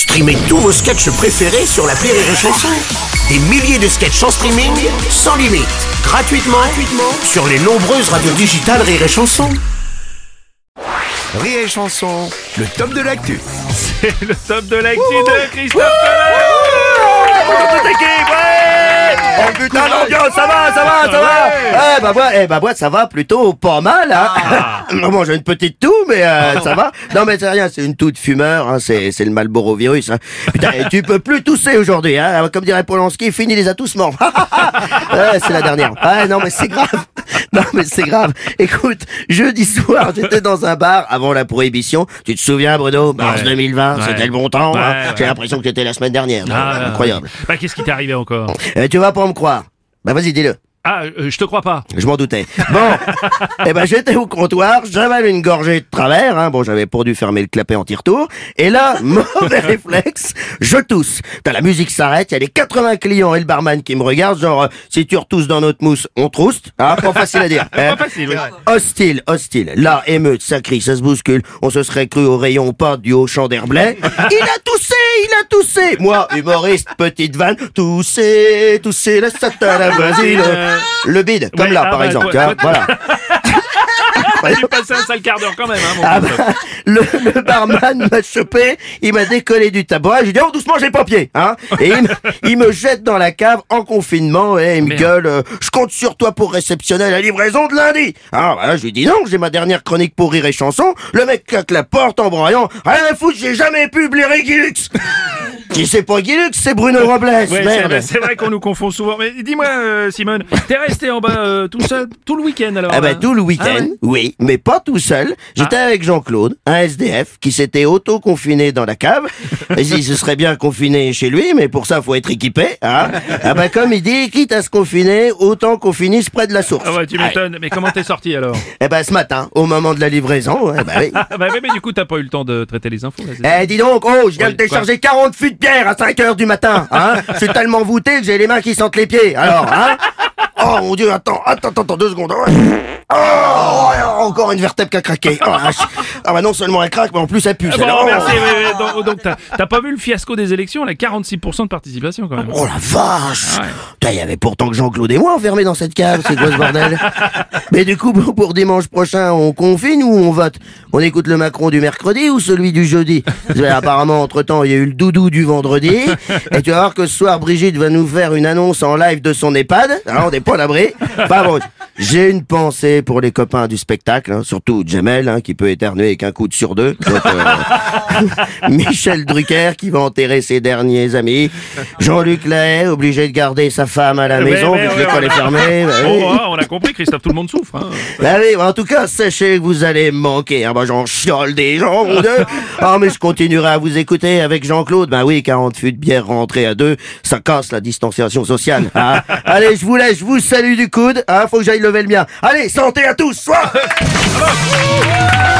Streamez tous vos sketchs préférés sur la Rire et Chanson. Des milliers de sketchs en streaming, sans limite, gratuitement, gratuitement sur les nombreuses radios digitales Rire et Chanson. Rire et Chanson, le top de l'actu. C'est le top de l'actu de Christophe. Bonjour toute l'équipe, ouais Oh putain l'ambiance, ça va, ça va, ça va Eh bah moi, eh bah ça va plutôt pas mal hein. bon j'ai une petite toux mais euh, ça va. Non mais c'est rien, c'est une toux de fumeur, hein. c'est c'est le Malboro virus. Hein. Putain, et tu peux plus tousser aujourd'hui hein. Comme dirait Polanski, fini les atoussements. ouais, c'est la dernière. Ouais, non mais c'est grave. Non mais c'est grave. Écoute, jeudi soir, j'étais dans un bar avant la prohibition. Tu te souviens Bruno? Mars Ouais. 2020, Ouais. c'était le bon temps. hein. Ouais. J'ai l'impression que c'était la semaine dernière. Ah, Incroyable. Bah qu'est-ce qui t'est arrivé encore? Euh, tu vas pas me croire. Bah vas-y, dis-le. Ah, euh, je te crois pas. Je m'en doutais. Bon, eh ben j'étais au comptoir, j'avale une gorgée de travers, hein. bon j'avais pour dû fermer le clapet en tire-tour, et là, mauvais réflexe, je tousse. T'as la musique s'arrête, il y a les 80 clients et le barman qui me regardent, genre, euh, si tu retousses dans notre mousse, on trouste, hein, pas facile à dire. hein. Pas facile, oui. Hostile, hostile. Là, émeute, ça crie, ça se bouscule. On se serait cru au rayon pas du haut champ d'Herblay. Il a toussé, il a toussé. Moi, humoriste, petite vanne, toussé, toussé, la sata, la voisine. Le bide, comme Ouais, là, ah par bah, exemple. toi- hein, voilà. J'ai passé un sale quart d'heure quand même, hein, mon Ah bah, le, le barman m'a chopé, il m'a décollé du tabac, j'ai dit oh doucement j'ai le papier, hein. Et il, me- il me jette dans la cave en confinement et il me Merde. gueule, euh, je compte sur toi pour réceptionner la livraison de lundi. Ah bah, je lui dis non, j'ai ma dernière chronique pour rire et chanson. Le mec claque la porte en broyant, rien à foutre, j'ai jamais publié Gilux. Qui c'est pas Gilux, c'est Bruno Robles, Ouais, c'est vrai, qu'on nous confond souvent. Mais dis-moi, euh, Simone, t'es resté en bas euh, tout seul tout le week-end alors Ah bah hein tout le week-end, Ah ouais. oui, mais pas tout seul. J'étais avec Jean-Claude, un SDF, qui s'était auto-confiné dans la cave. Si ce serait bien confiné chez lui, mais pour ça faut être équipé. Hein ah bah comme il dit, quitte à se confiner, autant qu'on finisse près de la source. Ah ouais, tu m'étonnes. Mais comment t'es sorti alors Eh ben ce matin, au moment de la livraison, eh oui. Ah bah oui, mais du coup t'as pas eu le temps de traiter les infos là. Eh dis donc, oh, je viens de décharger 40 fûts de bière à 5 heures du matin, hein Je suis tellement voûté que j'ai les mains qui sentent les pieds, alors, hein Oh mon dieu, attends, attends, attends, attends, deux secondes. Oh, ouais, encore une vertèbre qui a craqué. Oh, ah bah non seulement elle craque, mais en plus elle pue. Ah bon, Oh. merci. oui, donc donc t'as pas vu le fiasco des élections, là 46% de participation quand même. Oh la vache Ouais. Putain, Il y avait pourtant que Jean-Claude et moi enfermés dans cette cave, c'est quoi ce bordel Mais du coup, pour dimanche prochain, on confine ou on vote? On écoute le Macron du mercredi ou celui du jeudi? Apparemment, entre-temps, il y a eu le doudou du vendredi. Et tu vas voir que ce soir, Brigitte va nous faire une annonce en live de son EHPAD. Alors, on n'est pas l'abri. Enfin bon, j'ai une pensée pour les copains du spectacle, hein, surtout Jamel, hein, qui peut éternuer avec un coup de sur deux. Donc, euh, Michel Drucker qui va enterrer ses derniers amis. Jean-Luc Lahaye, obligé de garder sa femme à la Ouais, maison ouais, vu que l'école est fermée. bah oui. Oh, on a compris, Christophe, tout le monde souffre. Hein. Bah oui, en tout cas, sachez que vous allez manquer. J'en chiole des gens, mon Dieu. Ah mais je continuerai à vous écouter avec Jean-Claude. Bah oui, 40 fûts de bière rentrés à deux, ça casse la distanciation sociale. hein. Allez, je vous laisse, je vous salue du coude. Ah, faut que j'aille lever le mien. Allez, santé à tous. Soir